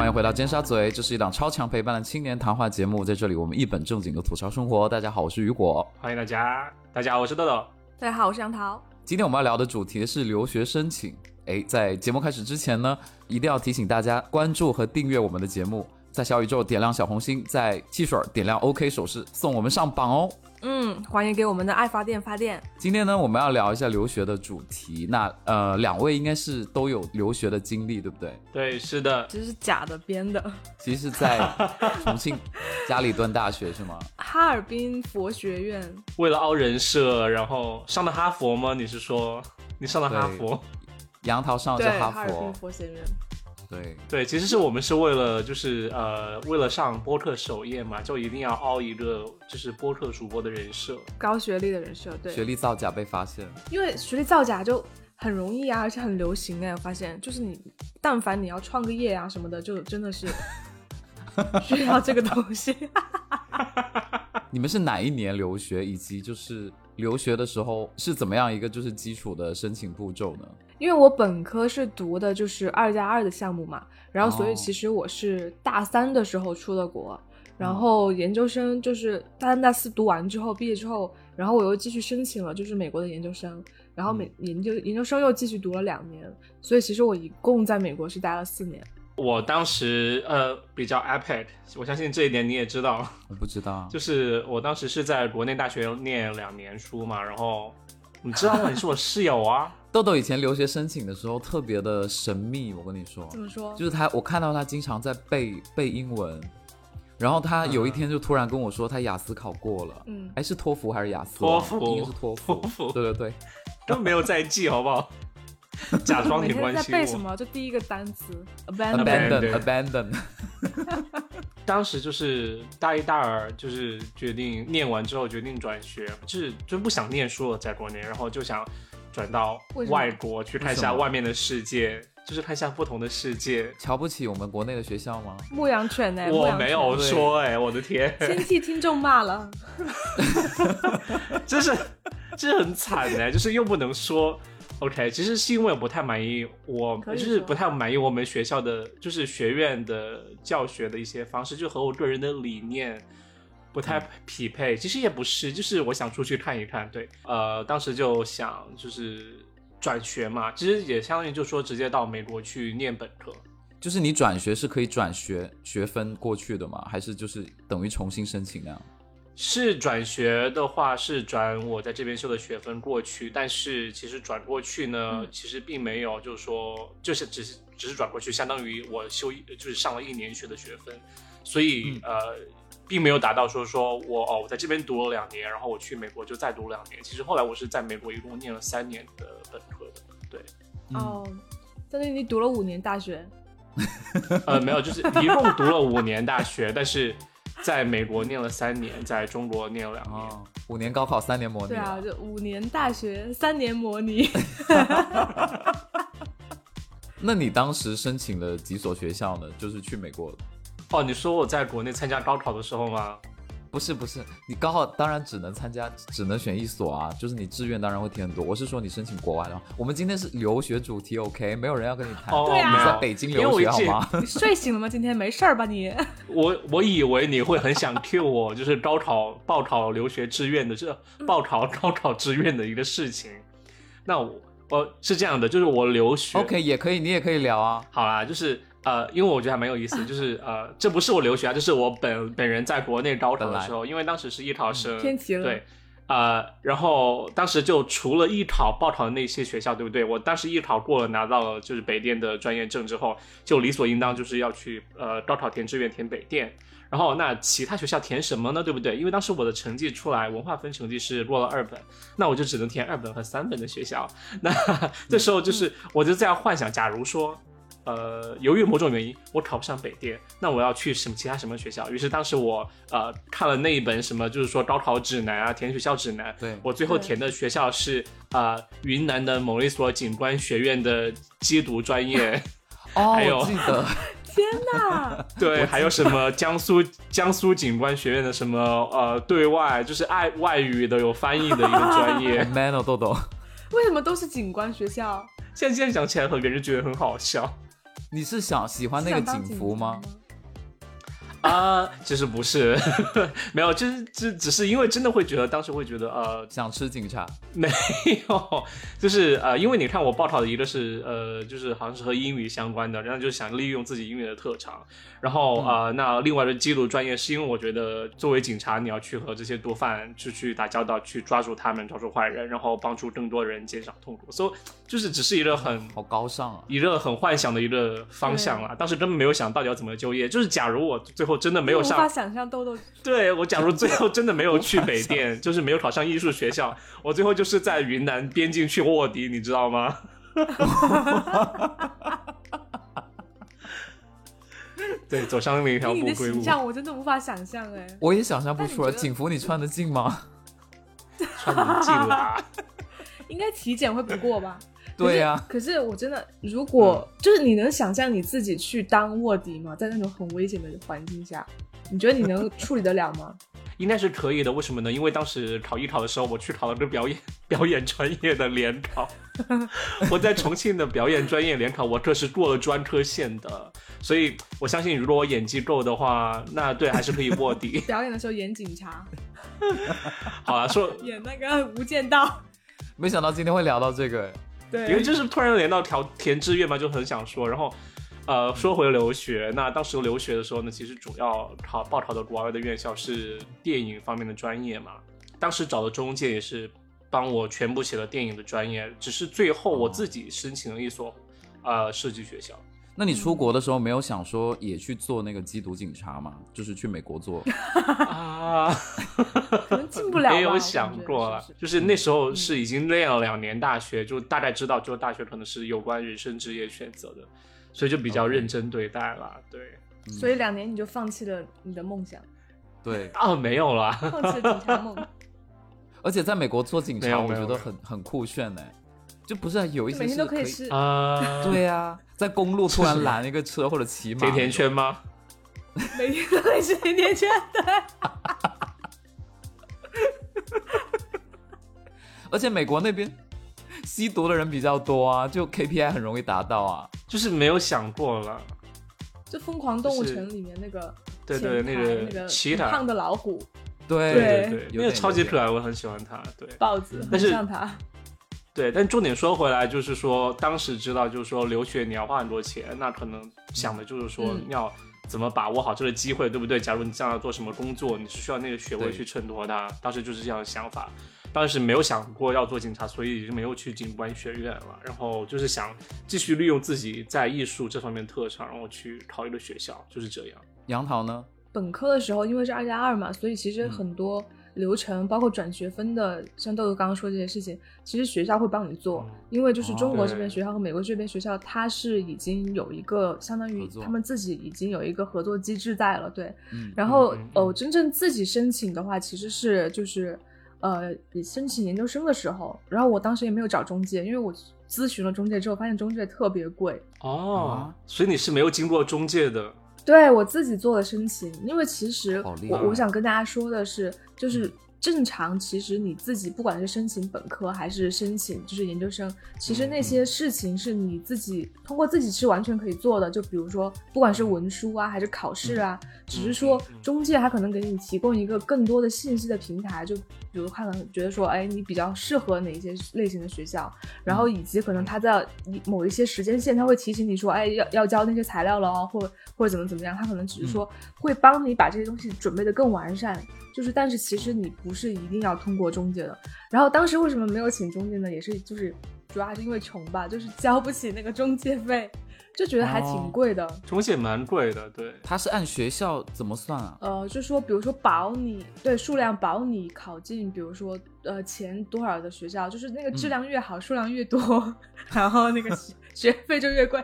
欢迎回到尖沙咀，这是一档超强陪伴的青年谈话节目，在这里我们一本正经的吐槽生活。大家好，我是雨果，欢迎大家。大家好，我是豆豆。大家好，我是杨桃。今天我们要聊的主题是留学申请。哎，在节目开始之前呢，一定要提醒大家关注和订阅我们的节目，在小宇宙点亮小红心，在汽水点亮 OK 手势，送我们上榜哦。嗯，欢迎给我们的爱发电发电。今天呢，我们要聊一下留学的主题。那呃，两位应该是都有留学的经历，对不对？对，是的。其实是假的编的。其实在 重庆家里蹲大学是吗？哈尔滨佛学院。为了凹人设，然后上的哈佛吗？你是说你上的哈佛？杨桃上的是哈佛。哈尔滨佛学院。对。对，其实是我们是为了就是呃为了上播客首页嘛，就一定要凹一个就是播客主播的人设，高学历的人设，对，学历造假被发现，因为学历造假就很容易啊，而且很流行哎，我发现就是你但凡你要创个业啊什么的，就真的是 需要这个东西。你们是哪一年留学，以及就是留学的时候是怎么样一个就是基础的申请步骤呢？因为我本科是读的就是二加二的项目嘛，然后所以其实我是大三的时候出的国，然后研究生就是大三大四读完之后毕业之后，然后我又继续申请了就是美国的研究生，然后美研究研究生又继续读了两年，所以其实我一共在美国是待了四年。我当时呃比较 iPad，我相信这一点你也知道。我不知道，就是我当时是在国内大学念两年书嘛，然后你知道吗？你是我室友啊。豆豆以前留学申请的时候特别的神秘，我跟你说。怎么说？就是他，我看到他经常在背背英文，然后他有一天就突然跟我说他雅思考过了。嗯。哎，是托福还是雅思？托福。应该是托福。托福。对对对。都没有在记，好不好？假装挺关心我。在背什么？就第一个单词，abandon，abandon。当时就是大一、大二，就是决定念完之后决定转学，就是就不想念书了，在国内，然后就想转到外国去看一下外面的世界，就是看一下不同的世界。瞧不起我们国内的学校吗？牧羊犬哎，我没有说哎，我的天，先替听众骂了，这是，这很惨哎，就是又不能说。OK，其实是因为我不太满意，我就是不太满意我们学校的，就是学院的教学的一些方式，就和我个人的理念不太匹配。其实也不是，就是我想出去看一看。对，呃，当时就想就是转学嘛，其实也相当于就说直接到美国去念本科。就是你转学是可以转学学分过去的吗？还是就是等于重新申请那样？是转学的话，是转我在这边修的学分过去，但是其实转过去呢，其实并没有，就是说，就是只是只是转过去，相当于我修就是上了一年学的学分，所以呃，并没有达到说说我哦，我在这边读了两年，然后我去美国就再读两年。其实后来我是在美国一共念了三年的本科的，对。哦，相当于你读了五年大学？呃，没有，就是一共读了五年大学，但是。在美国念了三年，在中国念了两年，五年高考，三年模拟。对啊，就五年大学，三年模拟。那你当时申请了几所学校呢？就是去美国。哦，你说我在国内参加高考的时候吗？不是不是，你高考当然只能参加，只能选一所啊，就是你志愿当然会填很多。我是说你申请国外的。我们今天是留学主题，OK？没有人要跟你谈。对啊，你在北京留学好吗？你睡醒了吗？今天没事儿吧你？我我以为你会很想 Q 我，就是高考报考留学志愿的这报考高考志愿的一个事情。那我我是这样的，就是我留学 OK 也可以，你也可以聊啊。好啦，就是。呃，因为我觉得还蛮有意思，就是 呃，这不是我留学啊，这是我本本人在国内高考的时候，因为当时是艺考生，天齐了，对，呃，然后当时就除了艺考报考的那些学校，对不对？我当时艺考过了，拿到了就是北电的专业证之后，就理所应当就是要去呃高考填志愿填北电，然后那其他学校填什么呢？对不对？因为当时我的成绩出来，文化分成绩是落了二本，那我就只能填二本和三本的学校，那 这时候就是我就这样幻想，假如说。呃，由于某种原因，我考不上北电，那我要去什么其他什么学校？于是当时我呃看了那一本什么，就是说高考指南啊，填学校指南。对，我最后填的学校是啊云南的某一所景观学院的缉毒专业。哦，我记得。天哪！对，还有什么江苏江苏景观学院的什么呃对外就是爱外语的有翻译的一个专业。Man 哦，豆豆。为什么都是景观学校？现在现在想起来，很别人觉得很好笑。你是想喜欢那个警服吗？啊，其实不是，没有，就是只只是因为真的会觉得，当时会觉得，呃，想吃警察，没有，就是呃，因为你看我报考的一个是呃，就是好像是和英语相关的，然后就想利用自己英语的特长。然后啊，那另外的记录专业是因为我觉得作为警察，你要去和这些毒贩去去打交道，去抓住他们，抓住坏人，然后帮助更多人减少痛苦。所以就是只是一个很好高尚啊，一个很幻想的一个方向啊。当时根本没有想到底要怎么就业。就是假如我最后真的没有上，无法想象豆豆。对我，假如最后真的没有去北电，就是没有考上艺术学校，我最后就是在云南边境去卧底，你知道吗？对，走上另一条不归路。形象我真的无法想象哎，我也想象不出来。警服你穿得进吗？穿得进啦，应该体检会不过吧？对呀。可是我真的，如果就是你能想象你自己去当卧底吗？在那种很危险的环境下，你觉得你能处理得了吗？应该是可以的，为什么呢？因为当时考艺考的时候，我去考了个表演表演专业的联考，我在重庆的表演专业联考，我这是过了专科线的，所以我相信，如果我演技够的话，那对还是可以卧底。表演的时候演警察，好啊，说演那个《无间道》，没想到今天会聊到这个，对，因为就是突然连到调填志愿嘛，就很想说，然后。呃，说回留学，那当时留学的时候呢，其实主要考报考的国外的院校是电影方面的专业嘛。当时找的中介也是帮我全部写了电影的专业，只是最后我自己申请了一所呃设计学校。那你出国的时候没有想说也去做那个缉毒警察吗？就是去美国做啊？可能进不了。没有想过了，就是那时候是已经练了两年大学，就大概知道，就大学可能是有关人生职业选择的。所以就比较认真对待了，对。所以两年你就放弃了你的梦想？对啊，没有了，放弃了警察梦。而且在美国做警察，我觉得很很酷炫呢。就不是有一些每天都可以吃啊？对啊，在公路突然拦一个车或者骑马，甜甜圈吗？每天都可以吃甜甜圈，对。而且美国那边。吸毒的人比较多啊，就 KPI 很容易达到啊，就是没有想过了。就《疯狂动物城》里面那个，对对，那个那个奇胖的老虎，对对对，因为超级可爱，我很喜欢它。对，豹子，很像他。对，但重点说回来，就是说当时知道，就是说留学你要花很多钱，那可能想的就是说要怎么把握好这个机会，对不对？假如你将来做什么工作，你是需要那个学位去衬托它。当时就是这样的想法。当时没有想过要做警察，所以就没有去警官学院了。然后就是想继续利用自己在艺术这方面特长，然后去考一个学校，就是这样。杨桃呢？本科的时候因为是二加二嘛，所以其实很多流程，包括转学分的，像豆豆刚刚说这些事情，其实学校会帮你做。因为就是中国这边学校和美国这边学校，它是已经有一个相当于他们自己已经有一个合作机制在了。对，然后哦，真正自己申请的话，其实是就是。呃，申请研究生的时候，然后我当时也没有找中介，因为我咨询了中介之后，发现中介特别贵哦，所以你是没有经过中介的？对我自己做的申请，因为其实我我想跟大家说的是，就是。正常，其实你自己不管是申请本科还是申请就是研究生，其实那些事情是你自己通过自己是完全可以做的。就比如说，不管是文书啊还是考试啊，只是说中介他可能给你提供一个更多的信息的平台。就比如他可能觉得说，哎，你比较适合哪一些类型的学校，然后以及可能他在某一些时间线他会提醒你说，哎，要要交那些材料了哦，或或者怎么怎么样，他可能只是说会帮你把这些东西准备的更完善。就是，但是其实你不是一定要通过中介的。然后当时为什么没有请中介呢？也是就是主要还是因为穷吧，就是交不起那个中介费，就觉得还挺贵的。中介蛮贵的，对。他是按学校怎么算啊？呃，就说比如说保你对数量保你考进，比如说呃前多少的学校，就是那个质量越好，数量越多，然后那个学费就越贵。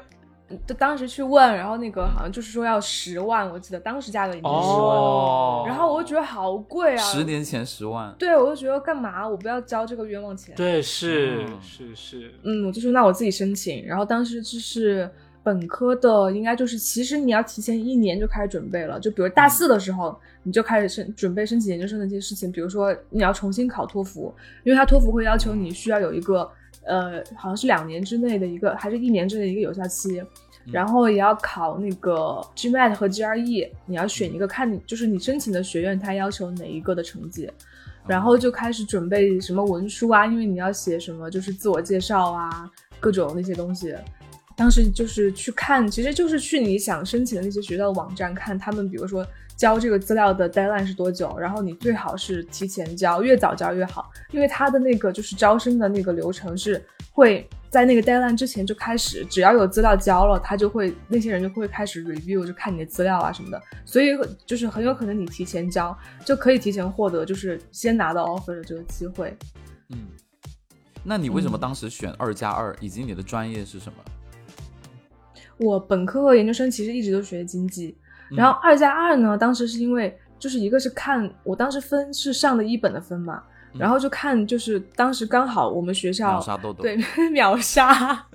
就当时去问，然后那个好像就是说要十万，我记得当时价格已经十万了，然后我就觉得好贵啊！十年前十万，对我就觉得干嘛？我不要交这个冤枉钱。对，是是是，嗯，我就说那我自己申请。然后当时就是本科的，应该就是其实你要提前一年就开始准备了，就比如大四的时候你就开始申准备申请研究生的这些事情，比如说你要重新考托福，因为他托福会要求你需要有一个。呃，好像是两年之内的一个，还是一年之内的一个有效期。然后也要考那个 GMAT 和 GRE，你要选一个，看你就是你申请的学院它要求哪一个的成绩，然后就开始准备什么文书啊，因为你要写什么就是自我介绍啊，各种那些东西。当时就是去看，其实就是去你想申请的那些学校的网站看，他们比如说交这个资料的 deadline 是多久，然后你最好是提前交，越早交越好，因为他的那个就是招生的那个流程是会在那个 deadline 之前就开始，只要有资料交了，他就会那些人就会开始 review，就看你的资料啊什么的，所以就是很有可能你提前交就可以提前获得就是先拿到 offer 的这个机会。嗯，那你为什么嗯当时选二加二，以及你的专业是什么？我本科和研究生其实一直都学经济，嗯然后二加二呢，当时是因为就是一个是看我当时分是上的一本的分嘛，嗯然后就看就是当时刚好我们学校秒杀豆豆，对 秒杀，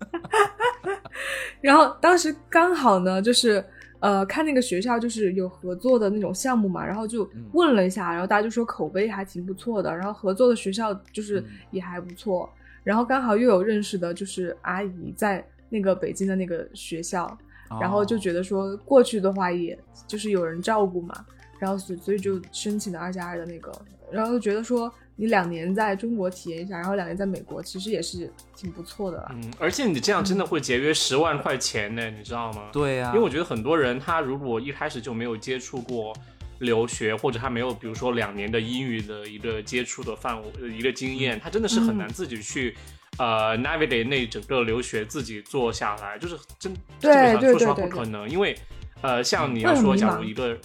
然后当时刚好呢就是。呃，看那个学校就是有合作的那种项目嘛，然后就嗯问了一下，然后大家就说口碑还挺不错的，然后合作的学校就是嗯也还不错，然后刚好又有认识的就是阿姨在那个北京的那个学校，哦，然后就觉得说过去的话，也就是有人照顾嘛，然后所所以就申请了二加二的那个，然后就觉得说你两年在中国体验一下，然后两年在美国，其实也是挺不错的啦。嗯，而且你这样真的会节约十万块钱呢，你知道吗？对呀、因为我觉得很多人他如果一开始就没有接触过留学，或者他没有比如说两年的英语的一个接触的范围、呃一个经验，他真的是很难自己去。呃，navigate 那整个留学自己做下来，就是真基本上说实话不可能，因为呃，像你要说，假如一个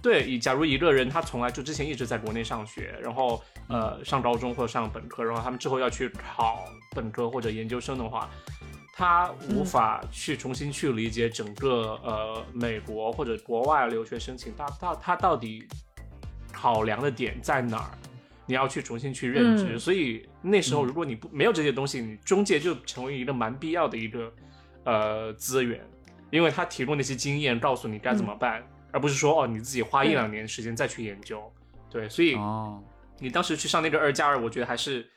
对，以假如一个人他从来就之前一直在国内上学，然后呃上高中或者上本科，然后他们之后要去考本科或者研究生的话，他无嗯法去重新去理解整个呃美国或者国外留学申请，他他他到底考量的点在哪儿？你要去重新去认知，嗯。所以那时候嗯。如果你不没有这些东西，你中介就成为一个蛮必要的一个呃资源，因为他提供那些经验，告诉你该怎么办，而不是说哦你自己花一两年时间再去研究。对，所以哦，你当时去上那个二加二，我觉得还是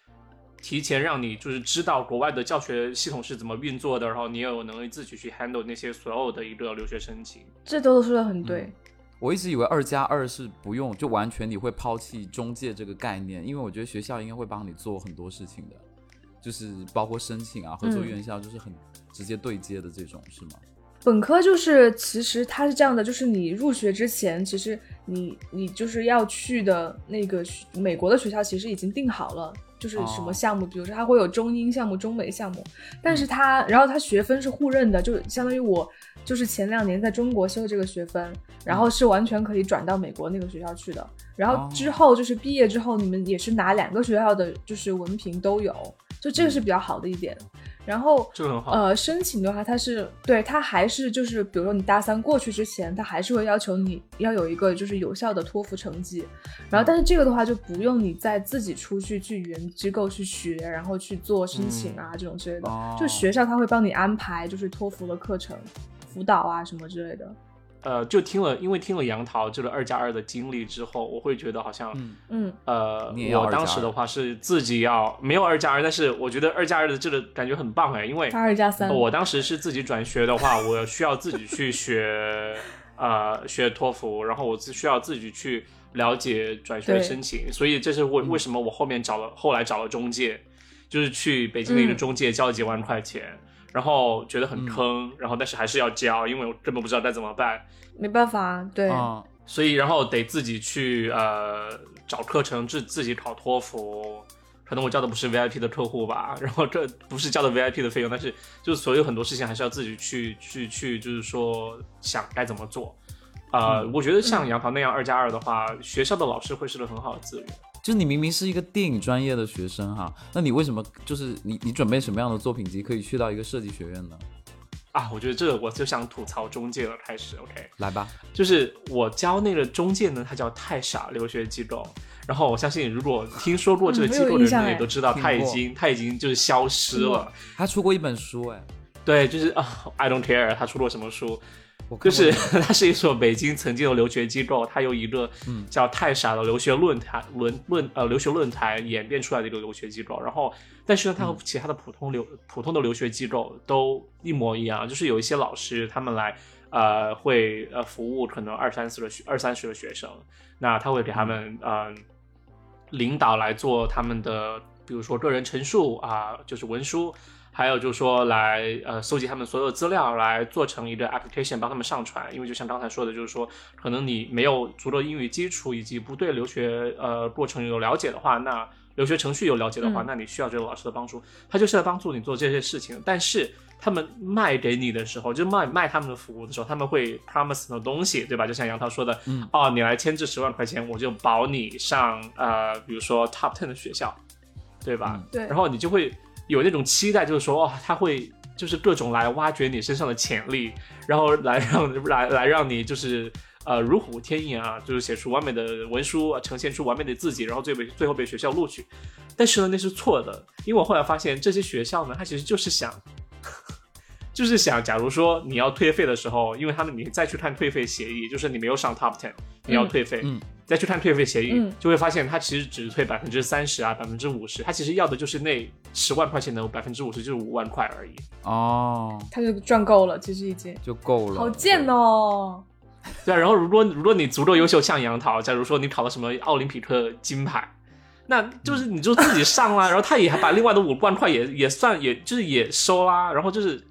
提前让你就是知道国外的教学系统是怎么运作的，然后你也有能力自己去 handle 那些所有的一个留学申请。这都说的很对。嗯我一直以为二加二是不用，就完全你会抛弃中介这个概念，因为我觉得学校应该会帮你做很多事情的，就是包括申请啊、合作嗯。院校，就是很直接对接的这种，是吗？本科就是，其实它是这样的，就是你入学之前，其实你你就是要去的那个美国的学校，其实已经定好了，就是什么哦。项目，比如说它会有中英项目、中美项目，但是它，然后它学分是互认的，就相当于我就是前两年在中国修这个学分，然后是完全可以转到美国那个学校去的，然后哦。之后就是毕业之后，你们也是拿两个学校的就是文凭都有，就这个是比较好的一点。然后这很好。呃，申请的话，它是对它还是就是，比如说你大三过去之前，它还是会要求你要有一个就是有效的托福成绩，然后但是这个的话就不用你再自己出去去语言机构去学，然后去做申请啊、这种之类的，哦。就学校他会帮你安排就是托福的课程、辅导啊什么之类的。呃，就听了，因为听了杨桃这个二加二的经历之后，我会觉得好像，嗯，嗯，呃我2加2当时的话是自己要没有二加二，但是我觉得二加二的这个感觉很棒哎，因为他二加三，我当时是自己转学的话，我需要自己去学，呃，学托福，然后我自需要自己去了解转学申请，所以这是为嗯。为什么我后面找了，后来找了中介，就是去北京的一个嗯。中介交了几万块钱，然后觉得很坑，然后但是还是要交，因为我根本不知道该怎么办，没办法，对，啊、所以然后得自己去呃找课程，自自己考托福。可能我交的不是 VIP 的客户吧，然后这不是交的 VIP 的费用，但是就是所有很多事情还是要自己去去去，就是说想该怎么做。呃，嗯我觉得像杨桃那样二加二的话，学校的老师会是个很好的资源。就是你明明是一个电影专业的学生哈，那你为什么就是你你准备什么样的作品集可以去到一个设计学院呢？啊，我觉得这个我就想吐槽中介了。开始，OK，来吧，就是我教那个中介呢，他叫太傻留学机构。然后我相信，如果听说过这个嗯机构的人也都知道，他已经他已经就是消失了。他出过一本书哎，对，就是啊，I don't care，他出过什么书？就是它 是一所北京曾经的留学机构，它由一个叫太傻的留学论坛论论呃留学论坛演变出来的一个留学机构。然后，但是呢，它和其他的普通留普通的留学机构都一模一样，就是有一些老师他们来呃会呃服务可能二三十的学二三十的学生，那他会给他们嗯领导来做他们的比如说个人陈述啊，就是文书。还有就是说，来呃搜集他们所有资料，来做成一个 application 帮他们上传。因为就像刚才说的，就是说，可能你没有足够英语基础，以及不对留学呃过程有了解的话，那留学程序有了解的话，那你需要这个老师的帮助。他就是来帮助你做这些事情。但是他们卖给你的时候，就卖卖他们的服务的时候，他们会 promise 很多东西，对吧？就像杨涛说的，嗯，哦，你来签这十万块钱，我就保你上呃，比如说 top ten 的学校，对吧？对。然后你就会。有那种期待，就是说，哦，他会就是各种来挖掘你身上的潜力，然后来让来来让你就是呃如虎添翼啊，就是写出完美的文书，呈现出完美的自己，然后最被最后被学校录取。但是呢，那是错的，因为我后来发现这些学校呢，它其实就是想，就是想，假如说你要退费的时候，因为他们你再去看退费协议，就是你没有上 top ten，你要退费。嗯。再去看退费协议，就会发现他其实只退百分之三十啊，百分之五十，他其实要的就是那十万块钱的百分之五十，就是五万块而已。哦，他就赚够了，其实已经就够了。好贱哦！对啊，然后如果如果你足够优秀，像杨桃，假如说你考了什么奥林匹克金牌，那就是你就自己上啦，然后他也还把另外的五万块也也算，也就是也收啦，然后就是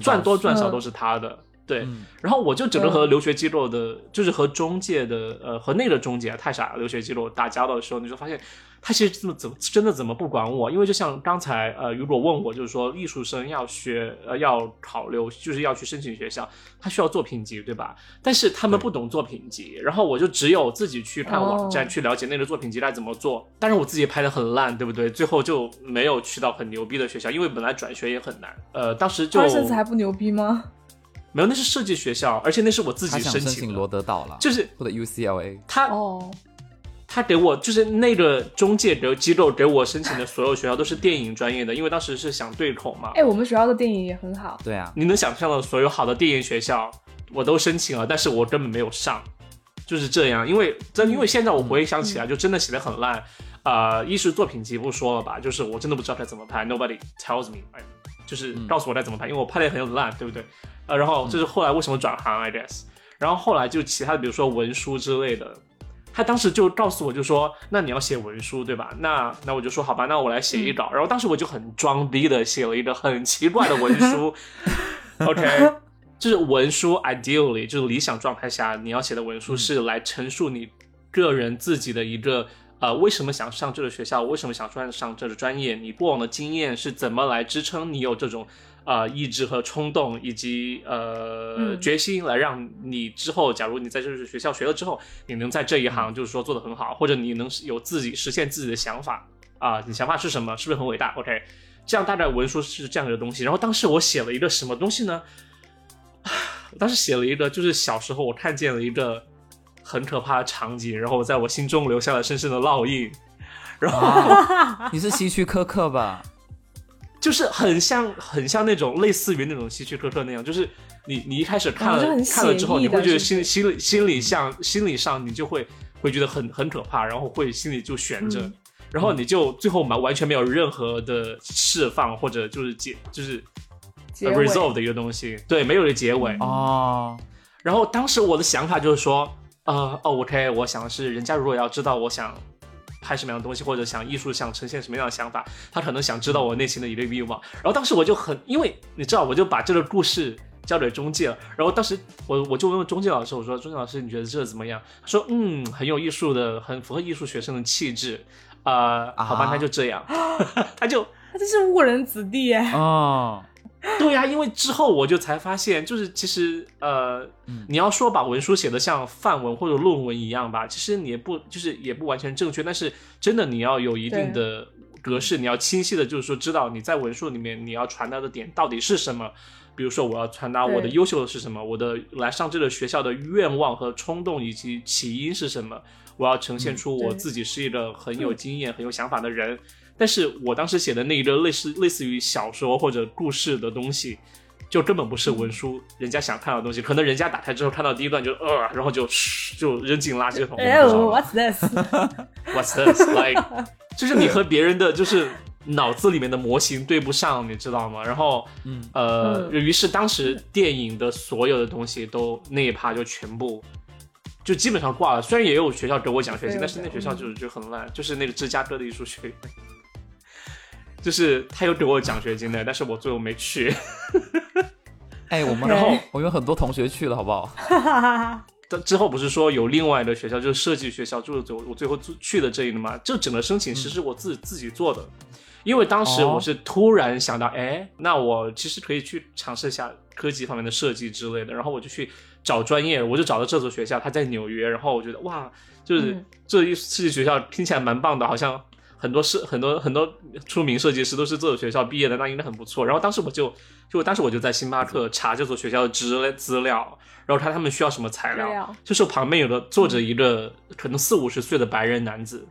赚多赚少都是他的。对，然后我就整个和留学机构的，就是和中介的，呃，和那个中介太傻了留学机构打交道的时候，你就发现他其实怎么怎么真的怎么不管我？因为就像刚才，呃，如果问我，就是说艺术生要学，呃，要考留，就是要去申请学校，他需要作品集，对吧？但是他们不懂作品集，然后我就只有自己去看网站去了解那个作品集该怎么做。但是我自己拍的很烂，对不对？最后就没有去到很牛逼的学校，因为本来转学也很难。呃，当时就。二甚至还不牛逼吗？没有，那是设计学校，而且那是我自己申请的。罗德岛了，就是或者 UCLA。他哦，他给我就是那个中介的机构给我申请的所有学校都是电影专业的，因为当时是想对口嘛。哎，我们学校的电影也很好。对啊，你能想象的所有好的电影学校我都申请了，但是我根本没有上，就是这样。因为真因为现在我回想起来，就真的写的很烂。呃，艺术作品集不说了吧，就是我真的不知道该怎么拍，Nobody tells me，哎，就是告诉我该怎么拍，因为我拍的也很烂，对不对？呃，然后就是后来为什么转行，I guess，然后后来就其他的，比如说文书之类的，他当时就告诉我就说，那你要写文书对吧？那那我就说好吧，那我来写一稿。然后当时我就很装逼的写了一个很奇怪的文书，OK，就是文书，ideally 就是理想状态下你要写的文书是来陈述你个人自己的一个呃为什么想上这个学校，为什么想上上这个专业，你过往的经验是怎么来支撑你有这种。啊，意志和冲动，以及呃决心，来让你之后，假如你在这个学校学了之后，你能在这一行就是说做得很好，或者你能有自己实现自己的想法啊，你想法是什么？是不是很伟大？OK，这样大概文书是这样的东西。然后当时我写了一个什么东西呢？我当时写了一个，就是小时候我看见了一个很可怕的场景，然后在我心中留下了深深的烙印。然后 你是希区柯克吧？就是很像，很像那种类似于那种希区柯克那样，就是你你一开始看了看了之后，你会觉得心心里心里像心理上你就会会觉得很很可怕，然后会心里就悬着，然后你就最后完完全没有任何的释放或者就是结就是 resolve 的一个东西，对，没有了结尾哦。然后当时我的想法就是说，呃，OK，我想的是人家如果要知道我想。拍什么样的东西，或者想艺术想呈现什么样的想法，他可能想知道我内心的一个欲望。然后当时我就很，因为你知道，我就把这个故事交给中介了。然后当时我我就问中介老师，我说：“中介老师，你觉得这怎么样？”他说：“嗯，很有艺术的，很符合艺术学生的气质。”啊，好吧，那就这样。他就他这是误人子弟哎。哦。对呀，因为之后我就才发现，就是其实呃，你要说把文书写的像范文或者论文一样吧，其实你也不就是也不完全正确。但是真的你要有一定的格式，你要清晰的，就是说知道你在文书里面你要传达的点到底是什么。比如说我要传达我的优秀的是什么，我的来上这个学校的愿望和冲动以及起因是什么，我要呈现出我自己是一个很有经验、很有想法的人。但是我当时写的那一个类似类似于小说或者故事的东西，就根本不是文书人家想看到的东西，可能人家打开之后看到第一段就呃，然后就就扔进垃圾桶。哎，What's this? What's this? Like，就是你和别人的就是脑子里面的模型对不上，你知道吗？然后，嗯呃，嗯于是当时电影的所有的东西都那一趴就全部。就基本上挂了，虽然也有学校给我奖学金，但是那学校就是就很烂，就是那个芝加哥的艺术学院，就是他有给我奖学金的，但是我最后没去。哎，我们然后我有很多同学去了，好不好？哈哈哈哈。但之后不是说有另外的学校，就是设计学校，就是走我最后去的这一的嘛，这整个申请其实是我自己、自己做的，因为当时哦我是突然想到，哎，那我其实可以去尝试一下科技方面的设计之类的，然后我就去找专业，我就找到这所学校，它在纽约，然后我觉得哇，就是嗯这一设计学校听起来蛮棒的，好像很多设很多很多出名设计师都是这所学校毕业的，那应该很不错。然后当时我就就当时我就在星巴克查这所学校的资资料，然后看他们需要什么材料，就是旁边有个坐着一个可能四五十岁的白人男子。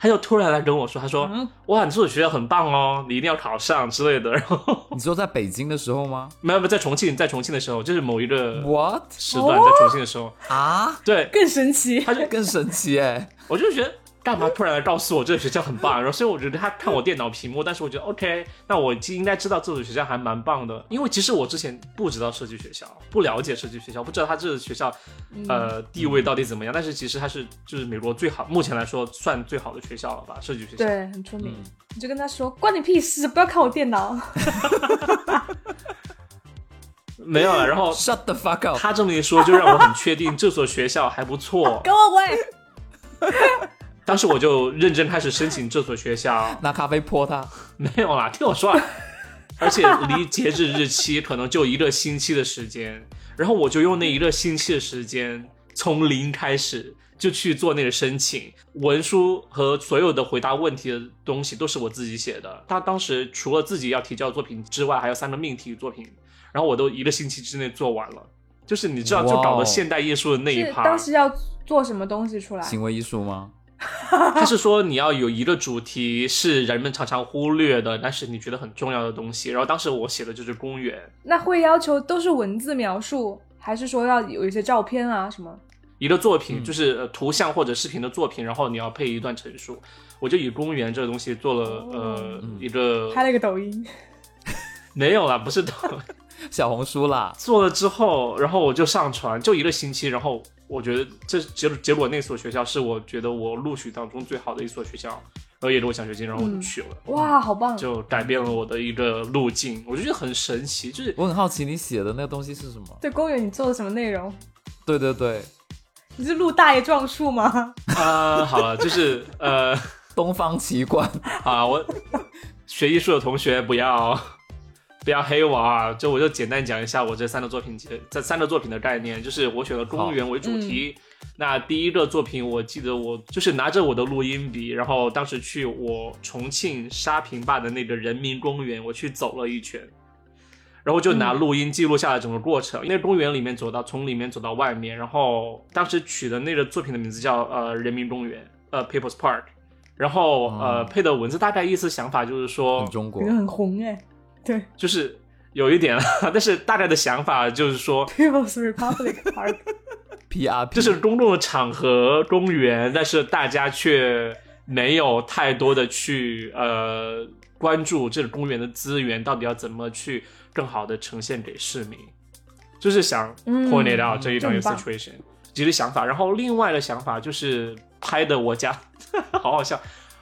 他就突然来跟我说：“他说，嗯哇，你这所学校很棒哦，你一定要考上之类的。”然后你说在北京的时候吗没有没有在重庆，在重庆的时候，就是某一个？What 时段在重庆的时候，啊？对，更神奇。他就更神奇哎！我就觉得干嘛突然来告诉我这个学校很棒？然后所以我觉得他看我电脑屏幕，但是我觉得 OK，那我应该知道这所学校还蛮棒的，因为其实我之前不知道设计学校，不了解设计学校，不知道他这个学校呃地位到底怎么样，但是其实它是就是美国最好，目前来说算最好的学校了吧，设计学校。对，很出名。嗯你就跟他说，关你屁事，不要看我电脑。没有了，然后 Shut the fuck up！他这么一说，就让我很确定这所学校还不错。给我滚！当时我就认真开始申请这所学校，拿咖啡泼他。没有啦，听我说啊，而且离截止日期可能就一个星期的时间，然后我就用那一个星期的时间，从零开始就去做那个申请文书和所有的回答问题的东西都是我自己写的。他当时除了自己要提交作品之外，还有三个命题作品，然后我都一个星期之内做完了。就是你知道，就搞哇哦的现代艺术的那一趴，当时要做什么东西出来？行为艺术吗？他是说你要有一个主题是人们常常忽略的，但是你觉得很重要的东西。然后当时我写的就是公园，那会要求都是文字描述，还是说要有一些照片啊什么？一个作品嗯就是呃图像或者视频的作品，然后你要配一段陈述。我就以公园这个东西做了呃嗯一个拍了个抖音，没有啦，不是抖，小红书啦，做了之后，然后我就上传，就一个星期，然后我觉得这结结果那所学校是我觉得我录取当中最好的一所学校，然后也给我奖学金，然后我就嗯去了。哇，好棒！就改变了我的一个路径，我就觉得很神奇，就是我很好奇你写的那个东西是什么？对公园你做了什么内容？对对对，你是录大爷撞树吗？啊、好了，就是呃，东方奇观。啊，我学艺术的同学不要 不要黑我啊！就我就简单讲一下我这三个作品节这三个作品的概念，就是我选了公园为主题。那第一个作品，我记得我就是拿着我的录音笔，然后当时去我重庆沙坪坝的那个人民公园，我去走了一圈。然后就拿录音记录下来整个过程。那个公园里面走到从里面走到外面，然后当时取的那个作品的名字叫呃人民公园，呃 People's Park。然后呃哦配的文字大概意思想法就是说很，中国感觉很红哎。对就是有一点，但是大概的想法就是说，，People's Republic Park，PRP，这是公众的场合公园，但是大家却没有太多的去呃关注这个公园的资源到底要怎么去更好的呈现给市民，就是想嗯 point it out 这一种 situation，几个想法。然后另外的想法就是拍的我家，好好笑。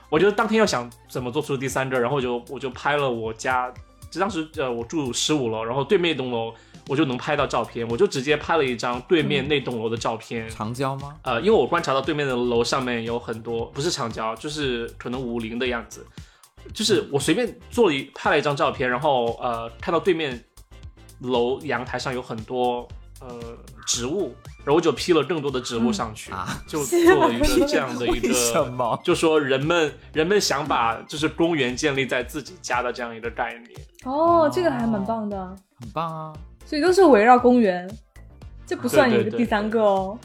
我就当天要想怎么做出第三个，然后我就我就拍了我家，就当时呃我住十五楼，然后对面一栋楼我就能拍到照片，我就直接拍了一张对面那栋楼的照片。长焦吗？呃，因为我观察到对面的楼上面有很多不是长焦，就是可能五零的样子，就是我随便做了一拍了一张照片，然后呃看到对面楼阳台上有很多呃植物，然后我就批了更多的植物上去，啊 就做了一个这样的一个。么？就说人们人们想把就是公园建立在自己家的这样一个概念，哦，这个还蛮棒的，很棒啊！所以都是围绕公园，这不算对对对你的第三个哦。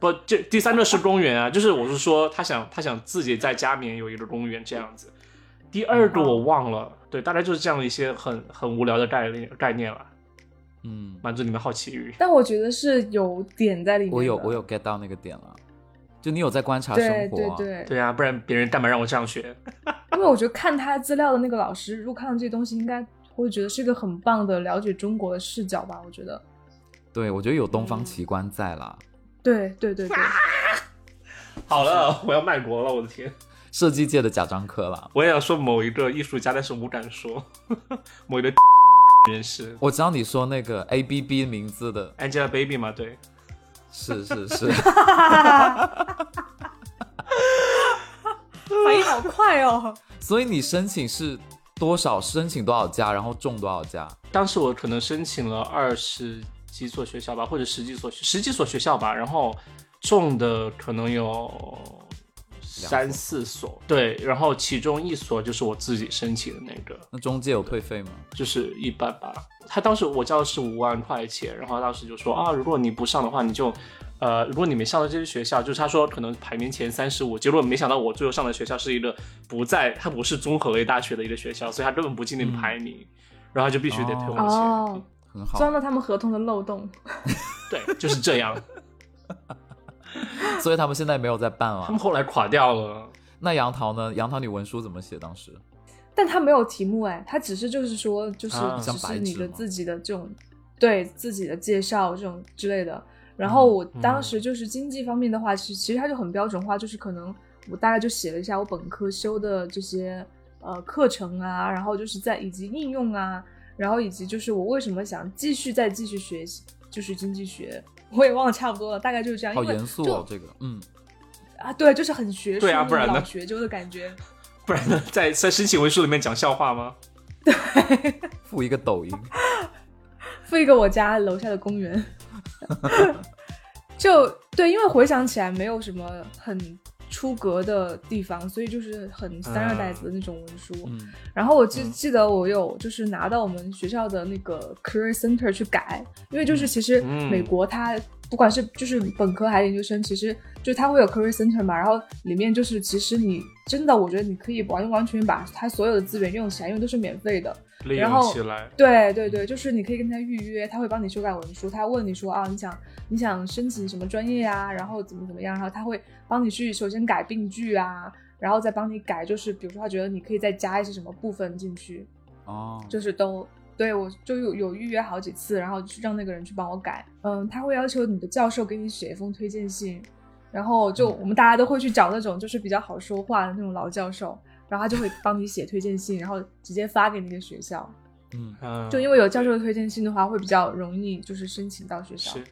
不，这第三个是公园啊，就是我是说他想他想自己在家里面有一个公园这样子。第二个我忘了，对，大概就是这样一些很很无聊的概念概念了。嗯，满足你们好奇欲。但我觉得是有点在里面。我有我有 get 到那个点了，就你有在观察对生活、啊，对对，对啊，不然别人干嘛让我这样学？因为我觉得看他资料的那个老师，如果看到这些东西，应该会觉得是一个很棒的了解中国的视角吧。我觉得，对我觉得有东嗯方奇观在啦。对对对对，好了，我要卖国了，我的天！设计界的贾樟柯啦，我也要说某一个艺术家，但是我不敢说 某一个人士我知道你说那个 A B B 名字的，Angelababy 吗，对，是是是，反应好快哦。所以你申请是多少？申请多少家，然后中多少家？当时我可能申请了二十几所学校吧，或者十几所十几所学校吧，然后中的可能有三四所，对，然后其中一所就是我自己申请的那个，那中介有退费吗？就是一般吧。他当时我交的是五万块钱，然后当时就说啊，如果你不上的话，你就，呃，如果你没上到这些学校，就是他说可能排名前三十五，结果没想到我最后上的学校是一个不在，它不是综合类大学的一个学校，所以他根本不进那个排名，然后他就必须得退我钱。哦，很好，钻了他们合同的漏洞。对，就是这样。所以他们现在没有在办了他们。后来垮掉了。那杨桃呢？杨桃，你文书怎么写？当时但他没有题目哎，他只是就是说，就是啊只是你的自己的这种对自己的介绍这种之类的。然后我当时就是经济方面的话，其实其实他就很标准化，就是可能我大概就写了一下我本科修的这些呃课程啊，然后就是在以及应用啊，然后以及就是我为什么想继续再继续学习，就是经济学，我也忘了差不多了，大概就是这样。好因为就严肃哦，这个，嗯，啊，对，就是很学术，对啊不然呢老学究的感觉。不然呢，在在申请文书里面讲笑话吗？对附一个抖音，附一个我家楼下的公园。就对，因为回想起来没有什么很出格的地方，所以就是很三二代子的那种文书。嗯，然后我记记得我有就是拿到我们学校的那个 career center 去改，因为就是其实嗯美国它不管是就是本科还是研究生，其实就它会有 career center 嘛，然后里面就是其实你真的我觉得你可以完完全全把它所有的资源用起来，因为都是免费的。利然后用起来。对对对，就是你可以跟他预约，他会帮你修改文书，他问你说啊，你想你想申请什么专业啊，然后怎么怎么样，然后他会帮你去首先改病句啊，然后再帮你改，就是比如说他觉得你可以再加一些什么部分进去，哦，就是都对我就有有预约好几次，然后去让那个人去帮我改。嗯，他会要求你的教授给你写一封推荐信，然后就我们大家都会去找那种就是比较好说话的那种老教授，然后他就会帮你写推荐信，然后直接发给那个学校。嗯，嗯，就因为有教授的推荐信的话，会比较容易就是申请到学校。是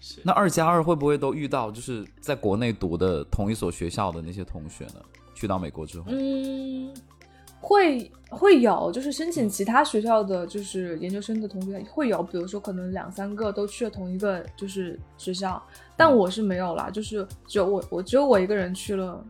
是那二加二会不会都遇到就是在国内读的同一所学校的那些同学呢？去到美国之后，嗯，会会有，就是申请其他学校的就是研究生的同学会有，比如说可能两三个都去了同一个就是学校，但我是没有啦，就是只有我我只有我一个人去了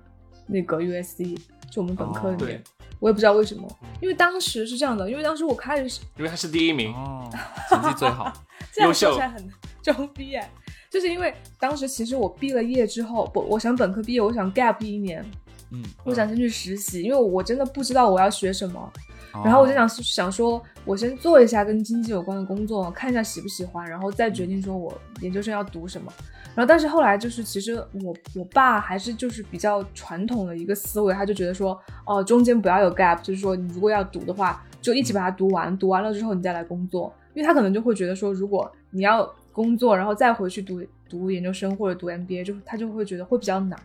那个 USC，就我们本科里哦面，对。我也不知道为什么，因为当时是这样的，因为当时我开始因为他是第一名。哦，成绩最好，这样优秀。说起来很装逼哎，就是因为当时其实我毕了业之后，不，我想本科毕业，我想 gap 一年，嗯，我想先去实习，因为我真的不知道我要学什么，哦然后我就想想说，我先做一下跟经济有关的工作，看一下喜不喜欢，然后再决定说我研究生要读什么。然后，但是后来就是，其实我我爸还是就是比较传统的一个思维，他就觉得说，哦，中间不要有 gap，就是说你如果要读的话，就一起把它读完，读完了之后你再来工作，因为他可能就会觉得说，如果你要工作，然后再回去读读研究生或者读 MBA，就他就会觉得会比较难。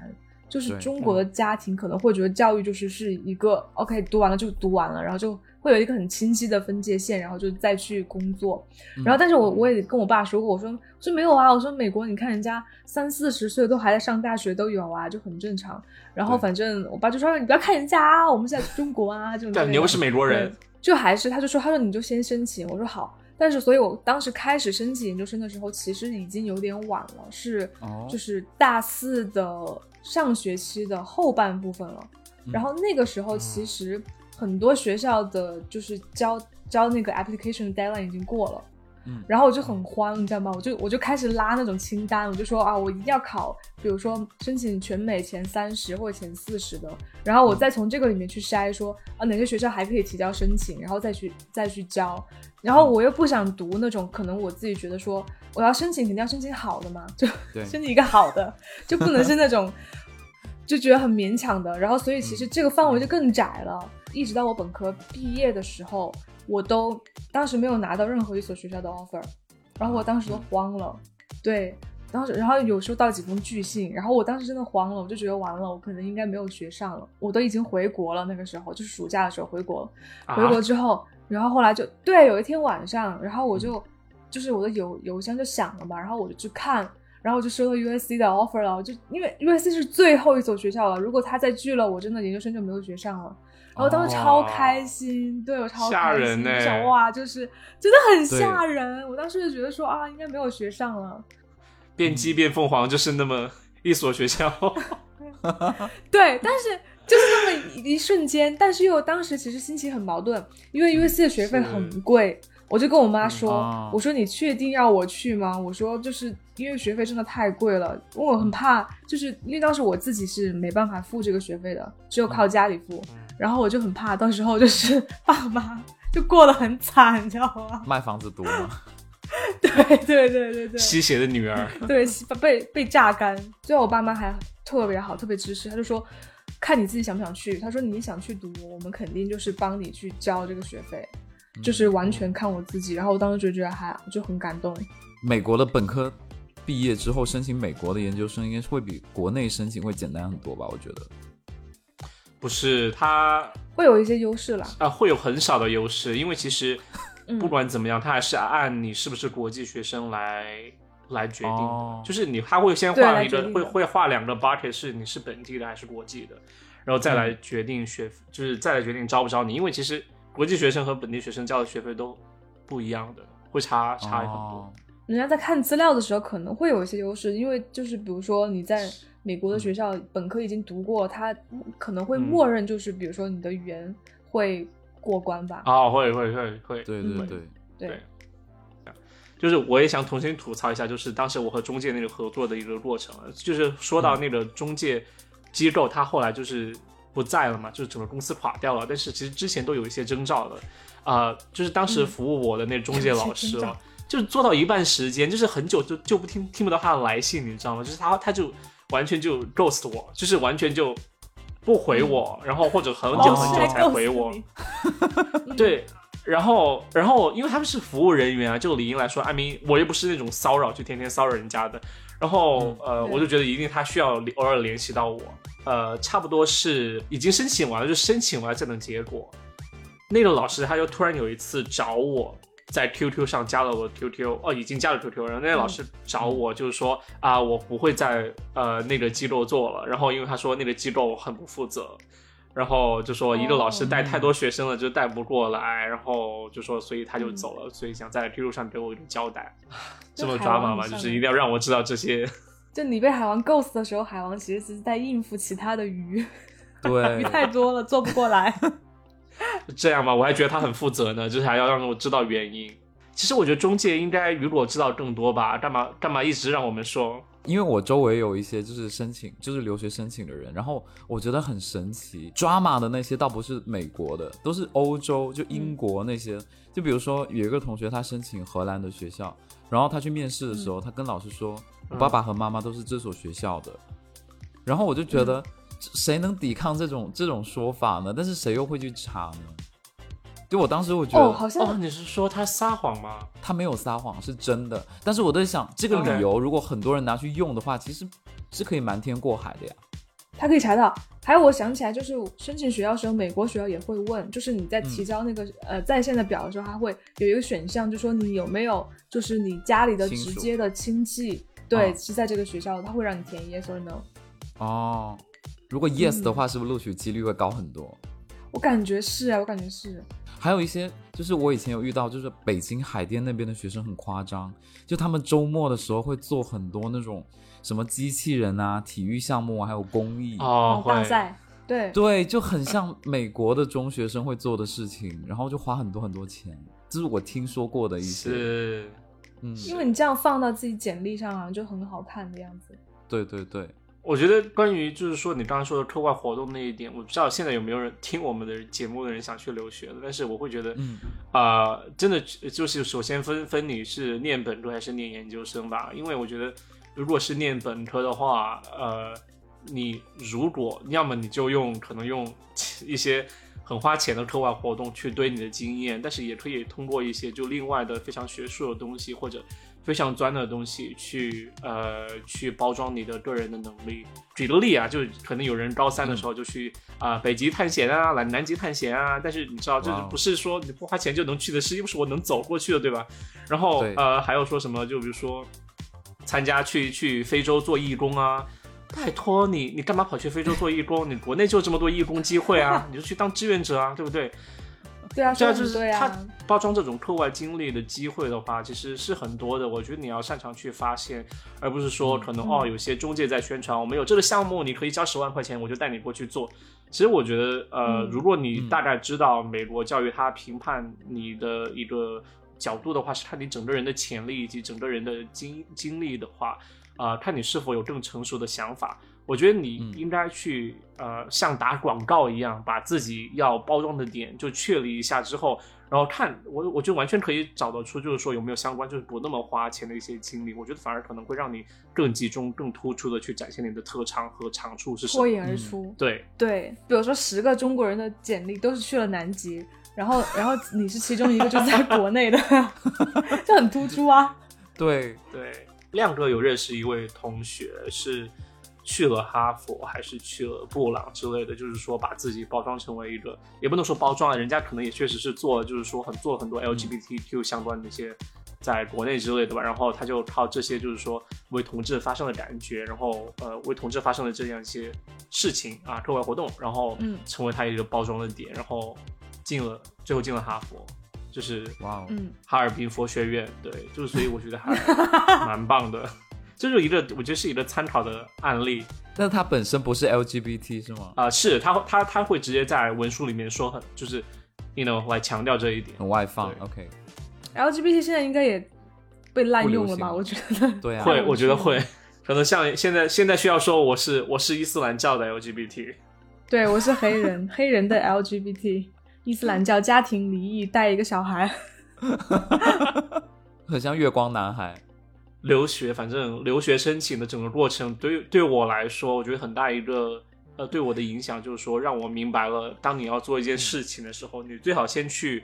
就是中国的家庭可能会觉得教育就是是一个 OK 读完了就读完了，然后就会有一个很清晰的分界线，然后就再去工作。嗯然后，但是我我也跟我爸说过，我说我说没有啊，我说美国你看人家三四十岁都还在上大学都有啊，就很正常。然后反正我爸就说你不要看人家啊，我们现在中国啊这种之类的。对，你又是美国人，就还是他就说他说你就先申请，我说好。但是，所以我当时开始申请研究生的时候，其实已经有点晚了，是哦就是大四的上学期的后半部分了。然后那个时候，其实很多学校的就是交交那个 application deadline 已经过了。嗯然后我就很慌，你知道吗？我就我就开始拉那种清单，我就说啊，我一定要考，比如说申请全美前三十或者前四十的，然后我再从这个里面去筛说啊哪个学校还可以提交申请，然后再去再去交。然后我又不想读那种可能我自己觉得说我要申请肯定要申请好的嘛，就对 申请一个好的，就不能是那种 就觉得很勉强的。然后所以其实这个范围就更窄了。一直到我本科毕业的时候，我都当时没有拿到任何一所学校的 offer，然后我当时都慌了。对，当时然后有收到几封拒信，然后我当时真的慌了，我就觉得完了，我可能应该没有学上了。我都已经回国了，那个时候就是暑假的时候回国，回国之后。然后后来就对，有一天晚上，然后我就就是我的邮邮箱就响了嘛，然后我就去看，然后我就收到 USC 的 offer 了，我就因为 USC 是最后一所学校了，如果他再拒了，我真的研究生就没有学上了。然后当时超开心，对我超开心，想哇，就是真的很吓人。我当时就觉得说啊，应该没有学上了。变鸡变凤凰就是那么一所学校。对，但是。就是那么一瞬间，但是又当时其实心情很矛盾，因为 U C 的学费很贵，我就跟我妈说：“我说你确定要我去吗？我说就是因为学费真的太贵了，我很怕，就是因为当时我自己是没办法付这个学费的，只有靠家里付，然后我就很怕到时候就是爸妈就过得很惨，你知道吗？卖房子多吗？对对对对对，吸血的女儿，对被被榨干。最后我爸妈还特别好，特别支持，他就说。”看你自己想不想去。他说你想去读，我们肯定就是帮你去交这个学费，就是完全看我自己。然后我当时就觉得还就很感动。美国的本科毕业之后申请美国的研究生，应该是会比国内申请会简单很多吧？我觉得不是，他会有一些优势啦。啊，会有很少的优势，因为其实不管怎么样，他还是按你是不是国际学生来。来决定，就是你他会先画一个，会会画两个 bucket，是你是本地的还是国际的，然后再来决定学，就是再来决定招不招你。因为其实国际学生和本地学生交的学费都不一样的，会差差很多。人家在看资料的时候可能会有一些优势，因为就是比如说你在美国的学校本科已经读过，他可能会默认就是比如说你的语言会过关吧。啊，会会会会，对对对。对。就是我也想重新吐槽一下，就是当时我和中介那个合作的一个过程啊，就是说到那个中介机构，他后来就是不在了嘛，就是整个公司垮掉了。但是其实之前都有一些征兆的，啊，就是当时服务我的那中介老师啊，就是做到一半时间，就是很久就就不听听不到他的来信，你知道吗？就是他他就完全就 ghost 我，就是完全就不回我，然后或者很久很久才回我，对。然后，然后，因为他们是服务人员啊，就理应来说，艾明，我又不是那种骚扰，就天天骚扰人家的。然后，呃，我就觉得一定他需要偶尔联系到我。呃，差不多是已经申请完了，就申请完这等结果。那个老师他就突然有一次找我，在 QQ 上加了我 QQ，哦，已经加了 QQ。然后那个老师找我，就是说啊，我不会在呃那个机构做了。然后因为他说那个机构很不负责。然后就说一个老师带太多学生了，就带不过来，然后就说所以他就走了，所以想在 QQ 上给我一个交代，这么抓马嘛，就是一定要让我知道这些。就你被海王 ghost 的时候，海王其实是在应付其他的鱼，对，鱼太多了做不过来。这样吧，我还觉得他很负责呢，就是还要让我知道原因。其实我觉得中介应该如果知道更多吧，干嘛干嘛一直让我们说。因为我周围有一些就是申请就是留学申请的人，然后我觉得很神奇，drama 的那些倒不是美国的，都是欧洲，就英国那些。就比如说有一个同学他申请荷兰的学校，然后他去面试的时候，他跟老师说，我爸爸和妈妈都是这所学校的。然后我就觉得，谁能抵抗这种这种说法呢？但是谁又会去查呢？就我当时我觉得，哦，好像你是说他撒谎吗？他没有撒谎，是真的。但是我在想，这个理由如果很多人拿去用的话，其实是可以瞒天过海的呀。他可以查到。还有，我想起来，就是申请学校时候，美国学校也会问，就是你在提交那个呃在线的表的时候，他会有一个选项，就说你有没有就是你家里的直接的亲戚，对，是在这个学校的，他会让你填 yes or no。哦，如果 yes 的话，是不是录取几率会高很多？我感觉是啊，我感觉是。还有一些，就是我以前有遇到，就是北京海淀那边的学生很夸张，就他们周末的时候会做很多那种什么机器人啊、体育项目啊，还有公益。哦大赛，对。对，就很像美国的中学生会做的事情，然后就花很多很多钱，这是我听说过的一些，是，嗯，因为你这样放到自己简历上啊，就很好看的样子。对对对，我觉得关于就是说你刚刚说的课外活动那一点，我不知道现在有没有人听我们的节目的人想去留学的，但是我会觉得，嗯。啊、真的就是首先分分你是念本科还是念研究生吧，因为我觉得如果是念本科的话，呃，你如果要么你就用可能用一些很花钱的课外活动去堆你的经验，但是也可以通过一些就另外的非常学术的东西或者非常专的东西去呃去包装你的个人的能力。举个例啊，就可能有人高三的时候就去啊、北极探险啊，来南极探险啊，但是你知道，这哇哦不是说你不花钱就能去的事，又不是我能走过去的，对吧？然后呃还有说什么，就比如说参加去去非洲做义工啊。拜托你，你干嘛跑去非洲做义工？你国内就这么多义工机会啊，你就去当志愿者啊，对不对？对啊，对啊，说得就是他很对啊，包装这种课外经历的机会的话，其实是很多的。我觉得你要擅长去发现，而不是说可能、嗯哦，有些中介在宣传我们有这个项目，你可以交十万块钱，我就带你过去做。其实我觉得，呃，嗯如果你嗯大概知道美国教育它评判你的一个角度的话，是看你整个人的潜力以及整个人的经经历的话，啊、看你是否有更成熟的想法。我觉得你嗯应该去、呃，像打广告一样，把自己要包装的点就确立一下之后，然后看我，我就完全可以找得出，就是说有没有相关，就是不那么花钱的一些经历。我觉得反而可能会让你更集中、更突出的去展现你的特长和长处是什么。脱颖而嗯出。对，对，比如说十个中国人的简历都是去了南极，然后然后你是其中一个就在国内的，就很突出啊。对，对，亮哥有认识一位同学是去了哈佛，还是去了布朗之类的，就是说把自己包装成为一个，也不能说包装啊，人家可能也确实是做了，就是说很做了很多 LGBTQ 相关的一些。在国内之类的吧，然后他就靠这些，就是说为同志发声的感觉，然后呃为同志发生的这样一些事情啊，课外活动，然后嗯。成为他一个包装的点，然后进了最后进了哈佛，就是哇哦，嗯，哈尔滨佛学院，对，就是所以我觉得还 蛮棒的，这就是一个我觉得是一个参考的案例但他本身不是 LGBT 是吗？啊、是他他他会直接在文书里面说很就是，you know 来强调这一点，很外放对，OK，LGBT 现在应该也被滥用了吧？我觉得。对啊，会我觉得会，可能像现在现在需要说我是我是伊斯兰教的 LGBT，对，我是黑人，黑人的 LGBT，伊斯兰教家庭离异，带一个小孩。很像月光男孩，留学，反正留学申请的整个过程，对对我来说，我觉得很大一个呃对我的影响就是说，让我明白了，当你要做一件事情的时候，你最好先去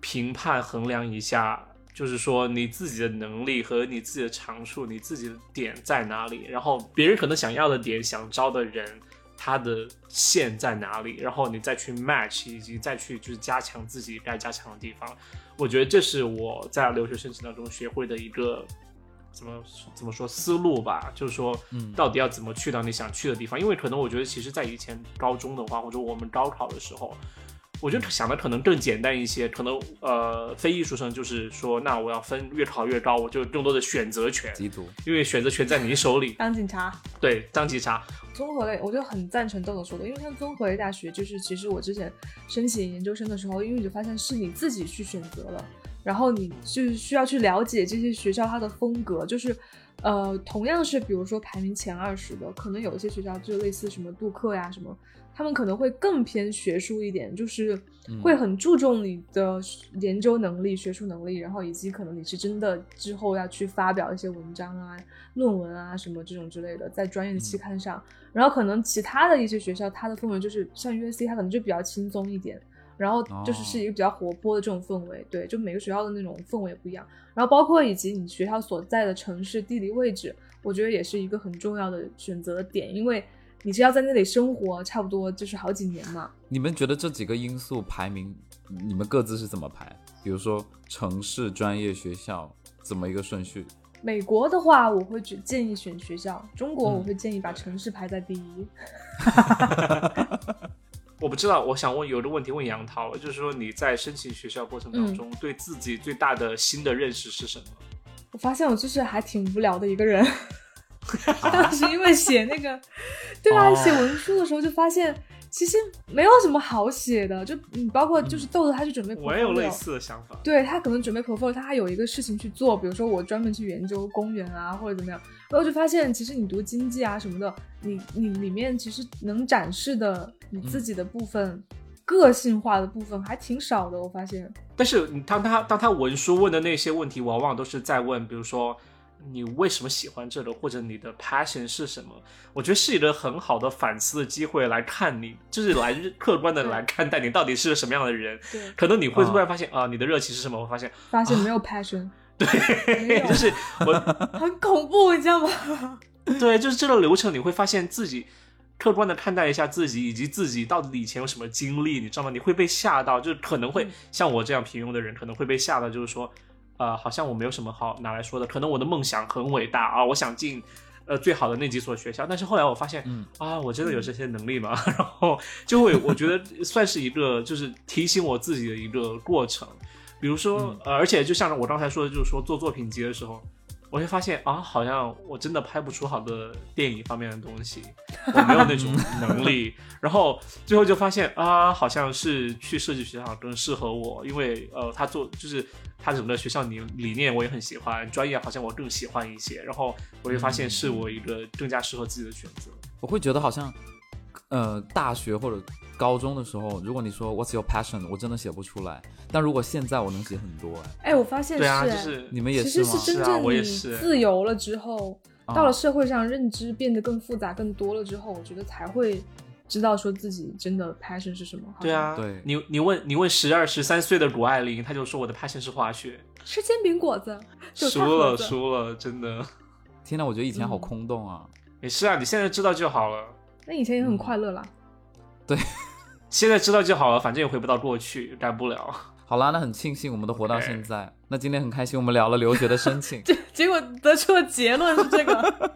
评判衡量一下，就是说你自己的能力和你自己的长处，你自己的点在哪里，然后别人可能想要的点，想招的人。他的线在哪里？然后你再去 match，以及再去就是加强自己该加强的地方。我觉得这是我在留学申请当中学会的一个怎么怎么说思路吧，就是说，嗯到底要怎么去到你想去的地方？因为可能我觉得，其实，在以前高中的话，或者我们高考的时候，我觉得想的可能更简单一些。可能呃，非艺术生就是说，那我要分越考越高，我就更多的选择权，因为选择权在你手里。当警察，对，当警察，综合类，我就很赞成豆豆说的，因为像综合类大学，就是其实我之前申请研究生的时候，因为你就发现是你自己去选择了，然后你就是需要去了解这些学校它的风格，就是呃，同样是比如说排名前二十的，可能有一些学校就类似什么杜克呀什么，他们可能会更偏学术一点，就是嗯会很注重你的研究能力、学术能力，然后以及可能你是真的之后要去发表一些文章啊、论文啊什么这种之类的，在专业的期刊上。然后可能其他的一些学校，它的氛围就是像 USC，它可能就比较轻松一点，然后就是是一个比较活泼的这种氛围。对，就每个学校的那种氛围也不一样。然后包括以及你学校所在的城市地理位置，我觉得也是一个很重要的选择的点，因为你是要在那里生活差不多就是好几年嘛。你们觉得这几个因素排名，你们各自是怎么排？比如说城市、专业、学校，怎么一个顺序？美国的话，我会只建议选学校；中国嗯我会建议把城市排在第一。我不知道，我想问有个问题问杨涛，就是说你在申请学校过程当中，对自己最大的新的认识是什么？我发现我就是还挺无聊的一个人。当时因为写那个，对啊，哦写文书的时候就发现，其实没有什么好写的，就你包括就是豆豆他去准备我也有类似的想法。对他可能准备 portfolio，他还有一个事情去做，比如说我专门去研究公园啊，或者怎么样，然后就发现其实你读经济啊什么的，你你里面其实能展示的你自己的部分。个性化的部分还挺少的，我发现。但是你当他当他文书问的那些问题，往往都是在问，比如说你为什么喜欢这个，或者你的 passion 是什么？我觉得是一个很好的反思的机会，来看你，就是来客观的来看待你到底是个什么样的人。对，可能你会突然发现啊，你的热情是什么？我发现发现没有 passion。对，就是我 很恐怖，你知道吗？对，就是这个流程，你会发现自己。客观的看待一下自己，以及自己到底以前有什么经历，你知道吗？你会被吓到，就是可能会像我这样平庸的人，可能会被吓到，就是说，呃，好像我没有什么好拿来说的。可能我的梦想很伟大啊，我想进呃最好的那几所学校，但是后来我发现，啊，我真的有这些能力吗？然后就会我觉得算是一个就是提醒我自己的一个过程。比如说，呃，而且就像我刚才说的，就是说做作品集的时候。我会发现啊，好像我真的拍不出好的电影方面的东西，我没有那种能力。然后最后就发现啊，好像是去设计学校更适合我，因为呃，他做就是他整个学校理理念我也很喜欢，专业好像我更喜欢一些。然后我就发现是我一个更加适合自己的选择。我会觉得好像，呃，大学或者。高中的时候，如果你说 What's your passion，我真的写不出来。但如果现在我能写很多，哎，我发现对啊，就是你们也是吗？其实是真正你自由了之后，到了社会上，认知变得更复杂、更多了之后，我觉得才会知道说自己真的 passion 是什么。对啊，对你，你问你问十二十三岁的谷爱凌，她就说我的 passion 是滑雪，吃煎饼果子，输了输了，真的。天呐，我觉得以前好空洞啊。没事啊，你现在知道就好了。那以前也很快乐啦。对。现在知道就好了，反正也回不到过去，改不了。好啦，那很庆幸我们都活到现在。那今天很开心，我们聊了留学的申请，结结果得出的结论是这个。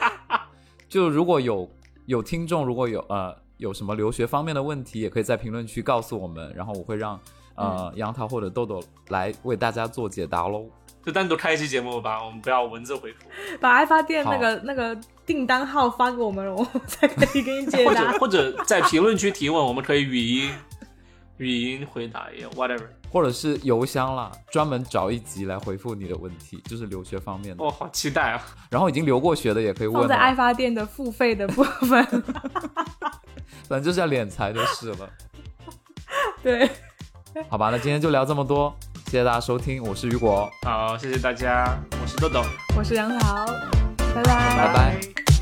就如果有有听众，如果有呃有什么留学方面的问题，也可以在评论区告诉我们，然后我会让呃杨桃或者豆豆来为大家做解答喽。就单独开一期节目吧，我们不要文字回复。把爱发电那个那个订单号发给我们，我们才可以给你解答。或者 或者在评论区提问，我们可以语音 语音回答也 whatever。或者是邮箱啦，专门找一集来回复你的问题，就是留学方面的。哦，好期待啊！然后已经留过学的也可以问。放在爱发电的付费的部分。反正就是要敛财就是了。对。好吧，那今天就聊这么多。谢谢大家收听，我是雨果。好，谢谢大家，我是豆豆，我是杨桃，拜拜，拜拜。